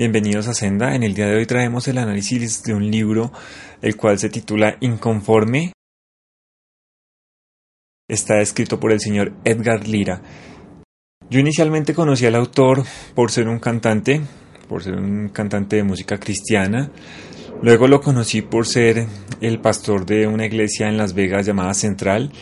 Bienvenidos a Senda. En el día de hoy traemos el análisis de un libro el cual se titula Inconforme. Está escrito por el señor Edgar Lira. Yo inicialmente conocí al autor por ser un cantante, por ser un cantante de música cristiana. Luego lo conocí por ser el pastor de una iglesia en Las Vegas llamada Central.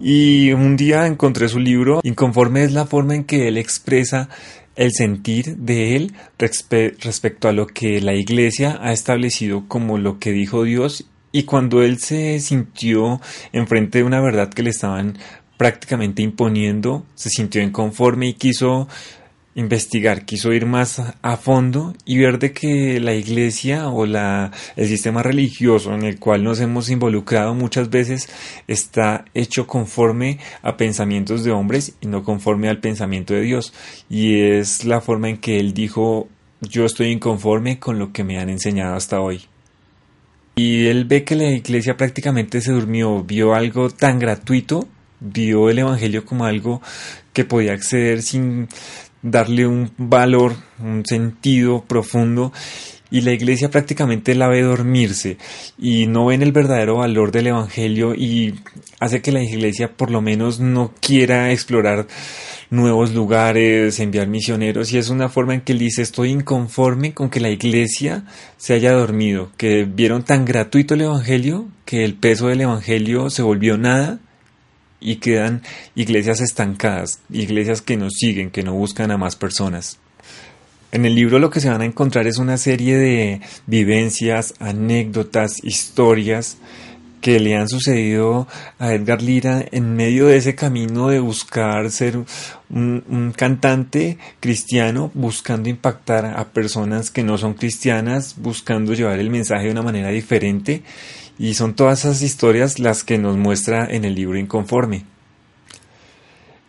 Y un día encontré su libro. Inconforme es la forma en que él expresa el sentir de él respecto a lo que la iglesia ha establecido como lo que dijo Dios y cuando él se sintió enfrente de una verdad que le estaban prácticamente imponiendo, se sintió inconforme y quiso investigar, quiso ir más a fondo y ver de que la iglesia o la, el sistema religioso en el cual nos hemos involucrado muchas veces está hecho conforme a pensamientos de hombres y no conforme al pensamiento de Dios. Y es la forma en que él dijo, yo estoy inconforme con lo que me han enseñado hasta hoy. Y él ve que la iglesia prácticamente se durmió, vio algo tan gratuito, vio el Evangelio como algo que podía acceder sin darle un valor, un sentido profundo y la iglesia prácticamente la ve dormirse y no ven el verdadero valor del evangelio y hace que la iglesia por lo menos no quiera explorar nuevos lugares, enviar misioneros y es una forma en que él dice estoy inconforme con que la iglesia se haya dormido, que vieron tan gratuito el evangelio que el peso del evangelio se volvió nada y quedan iglesias estancadas, iglesias que no siguen, que no buscan a más personas. En el libro lo que se van a encontrar es una serie de vivencias, anécdotas, historias que le han sucedido a Edgar Lira en medio de ese camino de buscar ser un, un, cantante cristiano, buscando impactar a personas que no son cristianas, buscando llevar el mensaje de una manera diferente y son todas esas historias las que nos muestra en el libro Inconforme.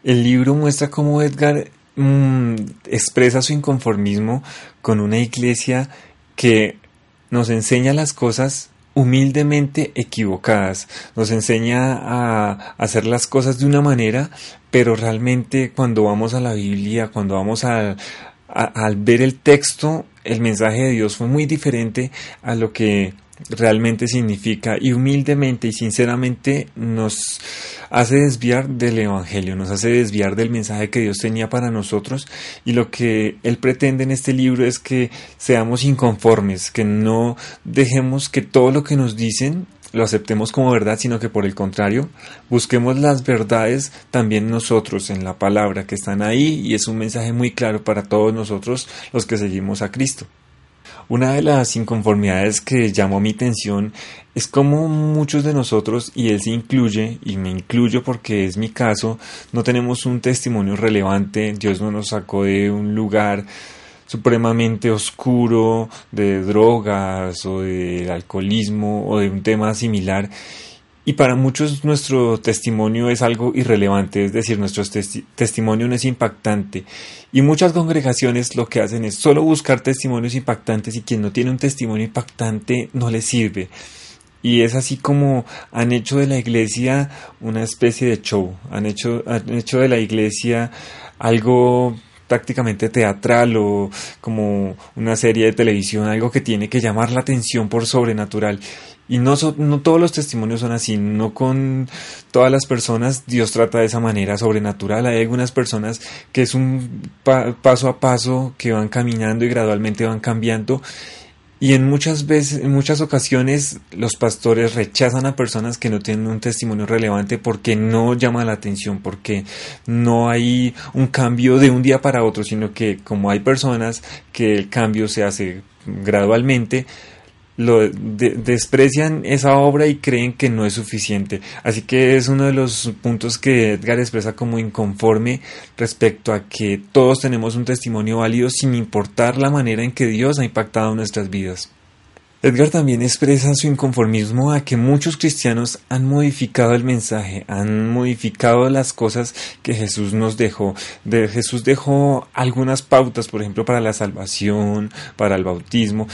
El libro muestra cómo Edgar mmm, expresa su inconformismo con una iglesia que nos enseña las cosas humildemente equivocadas, nos enseña a hacer las cosas de una manera, pero realmente cuando vamos a la Biblia, cuando vamos a, a, al ver el texto, el mensaje de Dios fue muy diferente a lo que realmente significa y humildemente y sinceramente nos hace desviar del Evangelio, nos hace desviar del mensaje que Dios tenía para nosotros y lo que Él pretende en este libro es que seamos inconformes, que no dejemos que todo lo que nos dicen lo aceptemos como verdad, sino que por el contrario, busquemos las verdades también nosotros en la palabra que están ahí y es un mensaje muy claro para todos nosotros los que seguimos a Cristo. Una de las inconformidades que llamó mi atención es como muchos de nosotros, y él se incluye, y me incluyo porque es mi caso, no tenemos un testimonio relevante, Dios no nos sacó de un lugar supremamente oscuro de drogas o de alcoholismo o de un tema similar y para muchos nuestro testimonio es algo irrelevante, es decir, nuestro testimonio no es impactante. Y muchas congregaciones lo que hacen es solo buscar testimonios impactantes y quien no tiene un testimonio impactante no le sirve. Y es así como han hecho de la iglesia una especie de show, han hecho, han hecho de la iglesia algo prácticamente teatral o como una serie de televisión, algo que tiene que llamar la atención por sobrenatural. Y no, no todos los testimonios son así, no con todas las personas Dios trata de esa manera sobrenatural. Hay algunas personas que es un paso a paso que van caminando y gradualmente van cambiando. Y en muchas veces, en muchas ocasiones, los pastores rechazan a personas que no tienen un testimonio relevante porque no llama la atención, porque no hay un cambio de un día para otro, sino que como hay personas que el cambio se hace gradualmente, lo desprecian esa obra y creen que no es suficiente. Así que es uno de los puntos que Edgar expresa como inconforme respecto a que todos tenemos un testimonio válido sin importar la manera en que Dios ha impactado nuestras vidas. Edgar también expresa su inconformismo a que muchos cristianos han modificado el mensaje, han modificado las cosas que Jesús nos dejó. De Jesús dejó algunas pautas, por ejemplo, para la salvación, para el bautismo,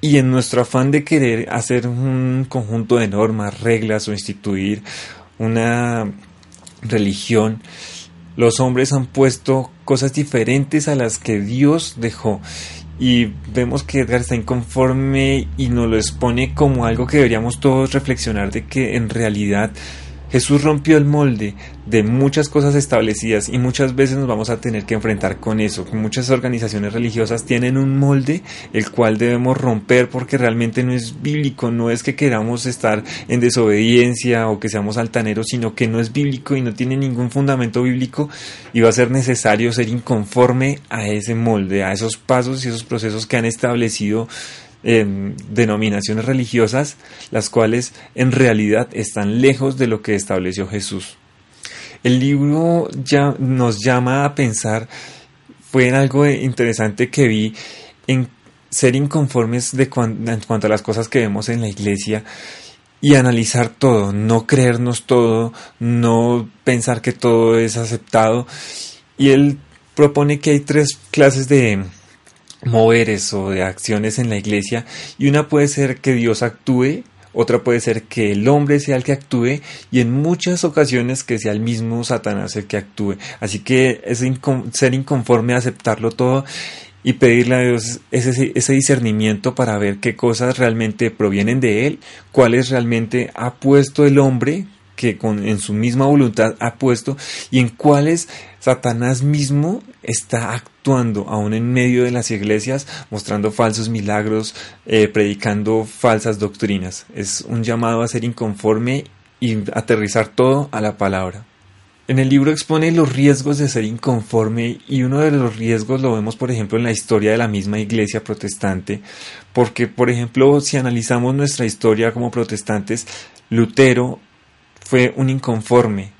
y en nuestro afán de querer hacer un conjunto de normas, reglas o instituir una religión, los hombres han puesto cosas diferentes a las que Dios dejó. Y vemos que Edgar está inconforme y nos lo expone como algo que deberíamos todos reflexionar de que en realidad Jesús rompió el molde de muchas cosas establecidas y muchas veces nos vamos a tener que enfrentar con eso. Muchas organizaciones religiosas tienen un molde el cual debemos romper porque realmente no es bíblico, no es que queramos estar en desobediencia o que seamos altaneros, sino que no es bíblico y no tiene ningún fundamento bíblico y va a ser necesario ser inconforme a ese molde, a esos pasos y esos procesos que han establecido denominaciones religiosas, las cuales en realidad están lejos de lo que estableció Jesús. El libro ya nos llama a pensar, fue en algo interesante que vi en ser inconformes en cuanto a las cosas que vemos en la iglesia y analizar todo, no creernos todo, no pensar que todo es aceptado. Y él propone que hay tres clases de, moveres o de acciones en la iglesia y una puede ser que Dios actúe, otra puede ser que el hombre sea el que actúe y en muchas ocasiones que sea el mismo Satanás el que actúe. Así que es ser inconforme aceptarlo todo y pedirle a Dios ese, ese discernimiento para ver qué cosas realmente provienen de Él, cuáles realmente ha puesto el hombre que con, en su misma voluntad ha puesto y en cuáles Satanás mismo está actuando aún en medio de las iglesias, mostrando falsos milagros, eh, predicando falsas doctrinas. Es un llamado a ser inconforme y aterrizar todo a la palabra. En el libro expone los riesgos de ser inconforme y uno de los riesgos lo vemos por ejemplo en la historia de la misma iglesia protestante, porque por ejemplo si analizamos nuestra historia como protestantes, Lutero fue un inconforme.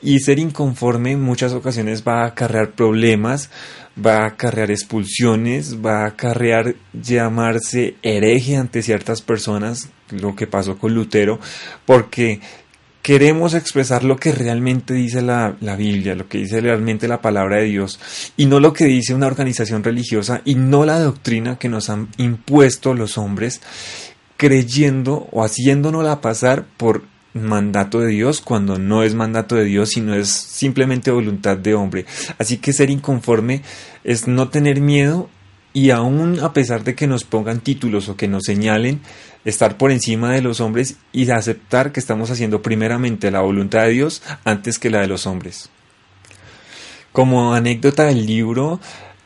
Y ser inconforme en muchas ocasiones va a acarrear problemas, va a acarrear expulsiones, va a acarrear llamarse hereje ante ciertas personas, lo que pasó con Lutero, porque queremos expresar lo que realmente dice la, la, Biblia, lo que dice realmente la palabra de Dios, y no lo que dice una organización religiosa, y no la doctrina que nos han impuesto los hombres, creyendo o haciéndonosla pasar por mandato de Dios cuando no es mandato de Dios, sino es simplemente voluntad de hombre. Así que ser inconforme es no tener miedo y aún a pesar de que nos pongan títulos o que nos señalen, estar por encima de los hombres y aceptar que estamos haciendo primeramente la voluntad de Dios antes que la de los hombres. Como anécdota del libro,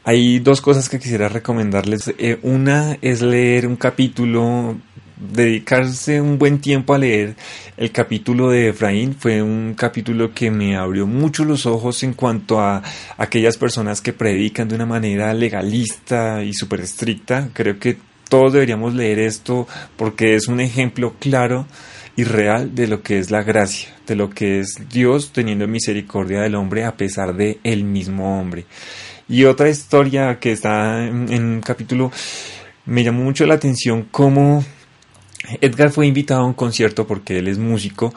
hay dos cosas que quisiera recomendarles. Eh, una es leer un capítulo dedicarse un buen tiempo a leer el capítulo de Efraín fue un capítulo que me abrió mucho los ojos en cuanto a aquellas personas que predican de una manera legalista y súper estricta. Creo que todos deberíamos leer esto porque es un ejemplo claro y real de lo que es la gracia, de lo que es Dios teniendo misericordia del hombre a pesar de el mismo hombre. Y otra historia que está en, en un capítulo me llamó mucho la atención cómo Edgar fue invitado a un concierto porque él es músico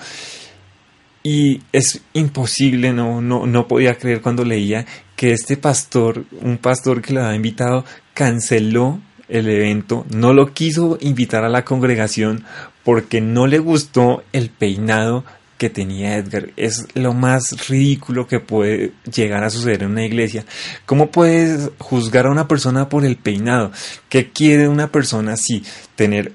y es imposible, no, no, no podía creer cuando leía que este pastor, un pastor que le había invitado, canceló el evento, no lo quiso invitar a la congregación porque no le gustó el peinado que tenía Edgar. Es lo más ridículo que puede llegar a suceder en una iglesia. ¿Cómo puedes juzgar a una persona por el peinado? ¿Qué quiere una persona así? Tener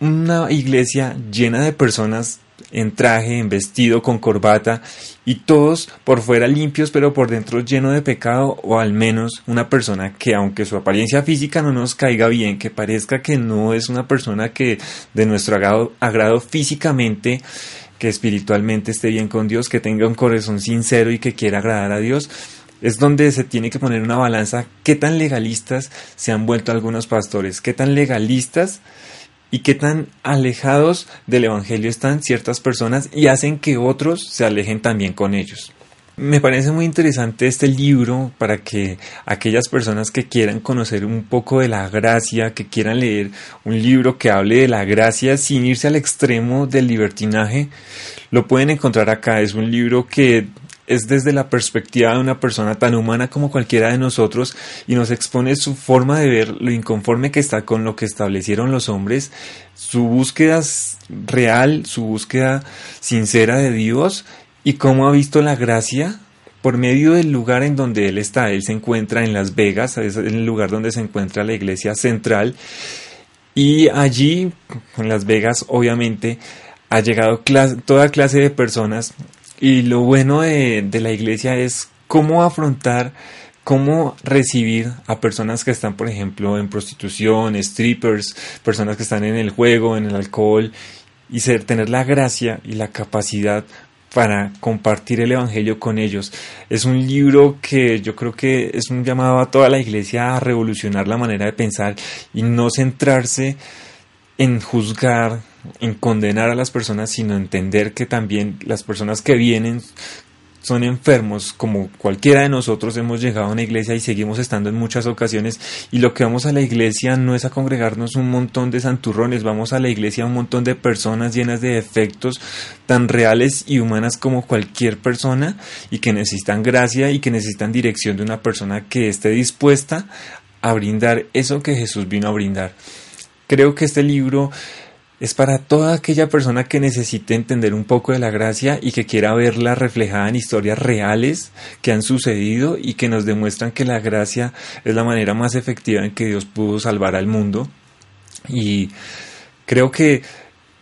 una iglesia llena de personas en traje, en vestido, con corbata, y todos por fuera limpios, pero por dentro lleno de pecado, o al menos una persona que aunque su apariencia física no nos caiga bien, que parezca que no es una persona que de nuestro agrado, agrado físicamente, que espiritualmente esté bien con Dios, que tenga un corazón sincero y que quiera agradar a Dios, es donde se tiene que poner una balanza. Qué tan legalistas se han vuelto algunos pastores, qué tan legalistas y qué tan alejados del Evangelio están ciertas personas y hacen que otros se alejen también con ellos. Me parece muy interesante este libro para que aquellas personas que quieran conocer un poco de la gracia, que quieran leer un libro que hable de la gracia sin irse al extremo del libertinaje, lo pueden encontrar acá. Es un libro que es desde la perspectiva de una persona tan humana como cualquiera de nosotros y nos expone su forma de ver lo inconforme que está con lo que establecieron los hombres, su búsqueda real, su búsqueda sincera de Dios y cómo ha visto la gracia por medio del lugar en donde él está. Él se encuentra en Las Vegas, es el lugar donde se encuentra la iglesia central y allí, en Las Vegas, obviamente, ha llegado toda clase de personas y lo bueno de, de la iglesia es cómo afrontar cómo recibir a personas que están, por ejemplo, en prostitución, strippers, personas que están en el juego, en el alcohol, y ser, tener la gracia y la capacidad para compartir el Evangelio con ellos. Es un libro que yo creo que es un llamado a toda la iglesia a revolucionar la manera de pensar y no centrarse en juzgar, en condenar a las personas, sino entender que también las personas que vienen son enfermos, como cualquiera de nosotros hemos llegado a una iglesia y seguimos estando en muchas ocasiones y lo que vamos a la iglesia no es a congregarnos un montón de santurrones, vamos a la iglesia un montón de personas llenas de defectos tan reales y humanas como cualquier persona y que necesitan gracia y que necesitan dirección de una persona que esté dispuesta a brindar eso que Jesús vino a brindar. Creo que este libro es para toda aquella persona que necesite entender un poco de la gracia y que quiera verla reflejada en historias reales que han sucedido y que nos demuestran que la gracia es la manera más efectiva en que Dios pudo salvar al mundo. Y creo que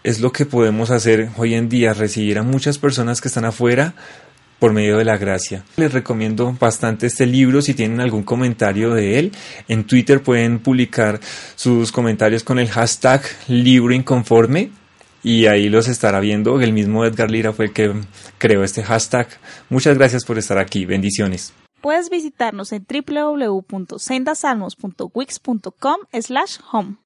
es lo que podemos hacer hoy en día, recibir a muchas personas que están afuera por medio de la gracia. Les recomiendo bastante este libro si tienen algún comentario de él. En Twitter pueden publicar sus comentarios con el hashtag libro inconforme y ahí los estará viendo. El mismo Edgar Lira fue el que creó este hashtag. Muchas gracias por estar aquí. Bendiciones. Puedes visitarnos en www.sendasalmos.wix.com slash home.